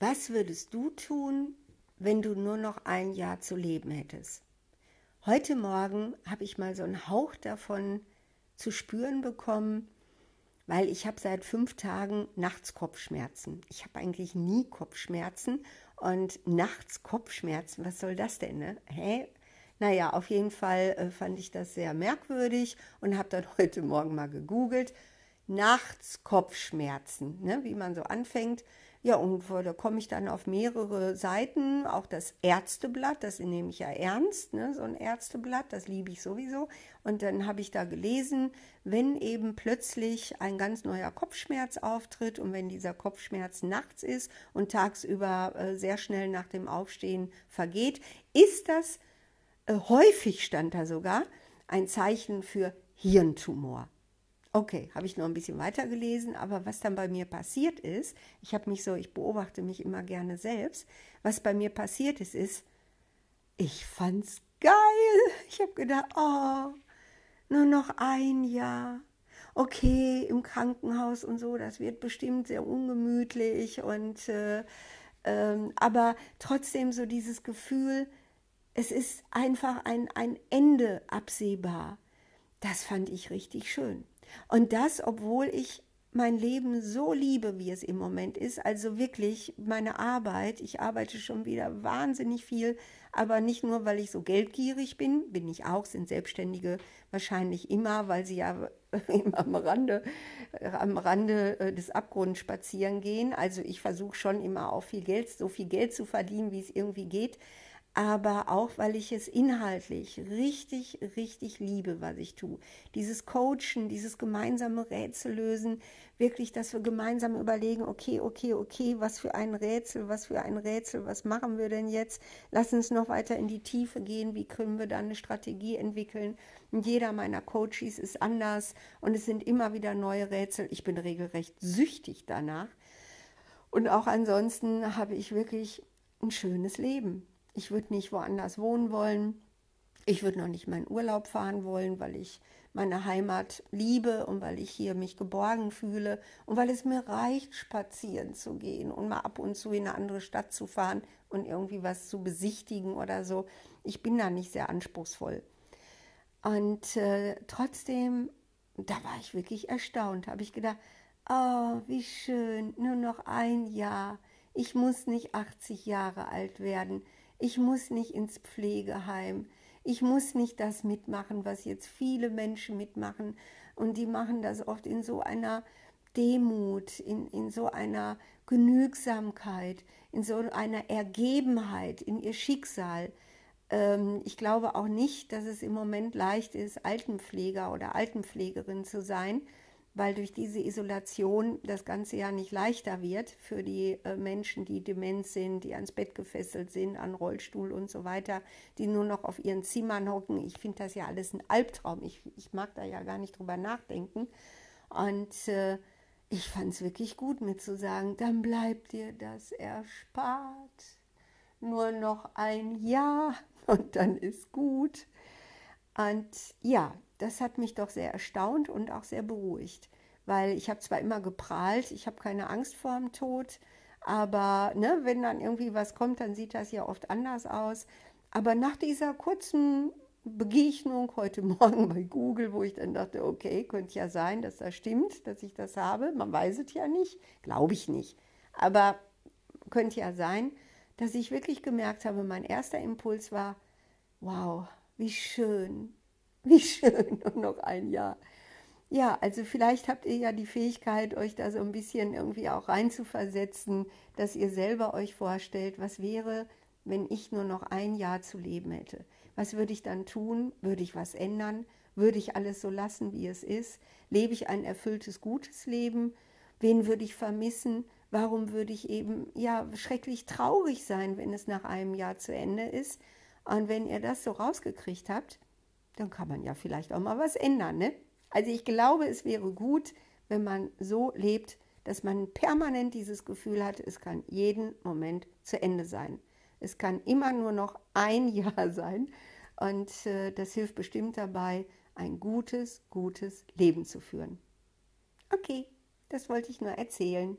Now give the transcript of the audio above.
Was würdest du tun, wenn du nur noch ein Jahr zu leben hättest? Heute Morgen habe ich mal so einen Hauch davon zu spüren bekommen, weil ich habe seit fünf Tagen nachts Kopfschmerzen. Ich habe eigentlich nie Kopfschmerzen und nachts Kopfschmerzen, was soll das denn? Ne? Hä? Naja, auf jeden Fall äh, fand ich das sehr merkwürdig und habe dann heute Morgen mal gegoogelt. Nachts Kopfschmerzen, ne? wie man so anfängt. Ja, und da komme ich dann auf mehrere Seiten, auch das Ärzteblatt, das nehme ich ja ernst, ne, so ein Ärzteblatt, das liebe ich sowieso. Und dann habe ich da gelesen, wenn eben plötzlich ein ganz neuer Kopfschmerz auftritt und wenn dieser Kopfschmerz nachts ist und tagsüber äh, sehr schnell nach dem Aufstehen vergeht, ist das, äh, häufig stand da sogar, ein Zeichen für Hirntumor. Okay, habe ich noch ein bisschen weiter gelesen, aber was dann bei mir passiert ist, ich habe mich so, ich beobachte mich immer gerne selbst, was bei mir passiert ist, ist, ich fand's geil. Ich habe gedacht, oh, nur noch ein Jahr. Okay, im Krankenhaus und so, das wird bestimmt sehr ungemütlich und äh, ähm, aber trotzdem so dieses Gefühl, es ist einfach ein, ein Ende absehbar. Das fand ich richtig schön. Und das, obwohl ich mein Leben so liebe, wie es im Moment ist. Also wirklich meine Arbeit. Ich arbeite schon wieder wahnsinnig viel, aber nicht nur, weil ich so geldgierig bin, bin ich auch, sind Selbstständige wahrscheinlich immer, weil sie ja am Rande, am Rande äh, des Abgrunds spazieren gehen. Also ich versuche schon immer auch viel Geld, so viel Geld zu verdienen, wie es irgendwie geht aber auch, weil ich es inhaltlich richtig, richtig liebe, was ich tue. Dieses Coachen, dieses gemeinsame Rätsel lösen, wirklich, dass wir gemeinsam überlegen, okay, okay, okay, was für ein Rätsel, was für ein Rätsel, was machen wir denn jetzt? Lass uns noch weiter in die Tiefe gehen, wie können wir dann eine Strategie entwickeln? Und jeder meiner Coaches ist anders und es sind immer wieder neue Rätsel. Ich bin regelrecht süchtig danach. Und auch ansonsten habe ich wirklich ein schönes Leben. Ich würde nicht woanders wohnen wollen. Ich würde noch nicht meinen Urlaub fahren wollen, weil ich meine Heimat liebe und weil ich hier mich geborgen fühle und weil es mir reicht, spazieren zu gehen und mal ab und zu in eine andere Stadt zu fahren und irgendwie was zu besichtigen oder so. Ich bin da nicht sehr anspruchsvoll. Und äh, trotzdem, da war ich wirklich erstaunt, habe ich gedacht, oh, wie schön, nur noch ein Jahr. Ich muss nicht 80 Jahre alt werden. Ich muss nicht ins Pflegeheim. Ich muss nicht das mitmachen, was jetzt viele Menschen mitmachen. Und die machen das oft in so einer Demut, in, in so einer Genügsamkeit, in so einer Ergebenheit in ihr Schicksal. Ähm, ich glaube auch nicht, dass es im Moment leicht ist, Altenpfleger oder Altenpflegerin zu sein weil durch diese Isolation das Ganze ja nicht leichter wird für die äh, Menschen, die dement sind, die ans Bett gefesselt sind, an Rollstuhl und so weiter, die nur noch auf ihren Zimmern hocken. Ich finde das ja alles ein Albtraum. Ich, ich mag da ja gar nicht drüber nachdenken. Und äh, ich fand es wirklich gut, mir zu sagen, dann bleibt dir das erspart. Nur noch ein Jahr und dann ist gut. Und ja, das hat mich doch sehr erstaunt und auch sehr beruhigt, weil ich habe zwar immer geprahlt, ich habe keine Angst vor dem Tod, aber ne, wenn dann irgendwie was kommt, dann sieht das ja oft anders aus. Aber nach dieser kurzen Begegnung heute Morgen bei Google, wo ich dann dachte, okay, könnte ja sein, dass das stimmt, dass ich das habe. Man weiß es ja nicht, glaube ich nicht. Aber könnte ja sein, dass ich wirklich gemerkt habe, mein erster Impuls war, wow, wie schön, wie schön, und noch ein Jahr. Ja, also vielleicht habt ihr ja die Fähigkeit, euch da so ein bisschen irgendwie auch reinzuversetzen, dass ihr selber euch vorstellt, was wäre, wenn ich nur noch ein Jahr zu leben hätte. Was würde ich dann tun? Würde ich was ändern? Würde ich alles so lassen, wie es ist? Lebe ich ein erfülltes, gutes Leben? Wen würde ich vermissen? Warum würde ich eben ja schrecklich traurig sein, wenn es nach einem Jahr zu Ende ist? Und wenn ihr das so rausgekriegt habt, dann kann man ja vielleicht auch mal was ändern. Ne? Also ich glaube, es wäre gut, wenn man so lebt, dass man permanent dieses Gefühl hat, es kann jeden Moment zu Ende sein. Es kann immer nur noch ein Jahr sein und äh, das hilft bestimmt dabei, ein gutes, gutes Leben zu führen. Okay, das wollte ich nur erzählen.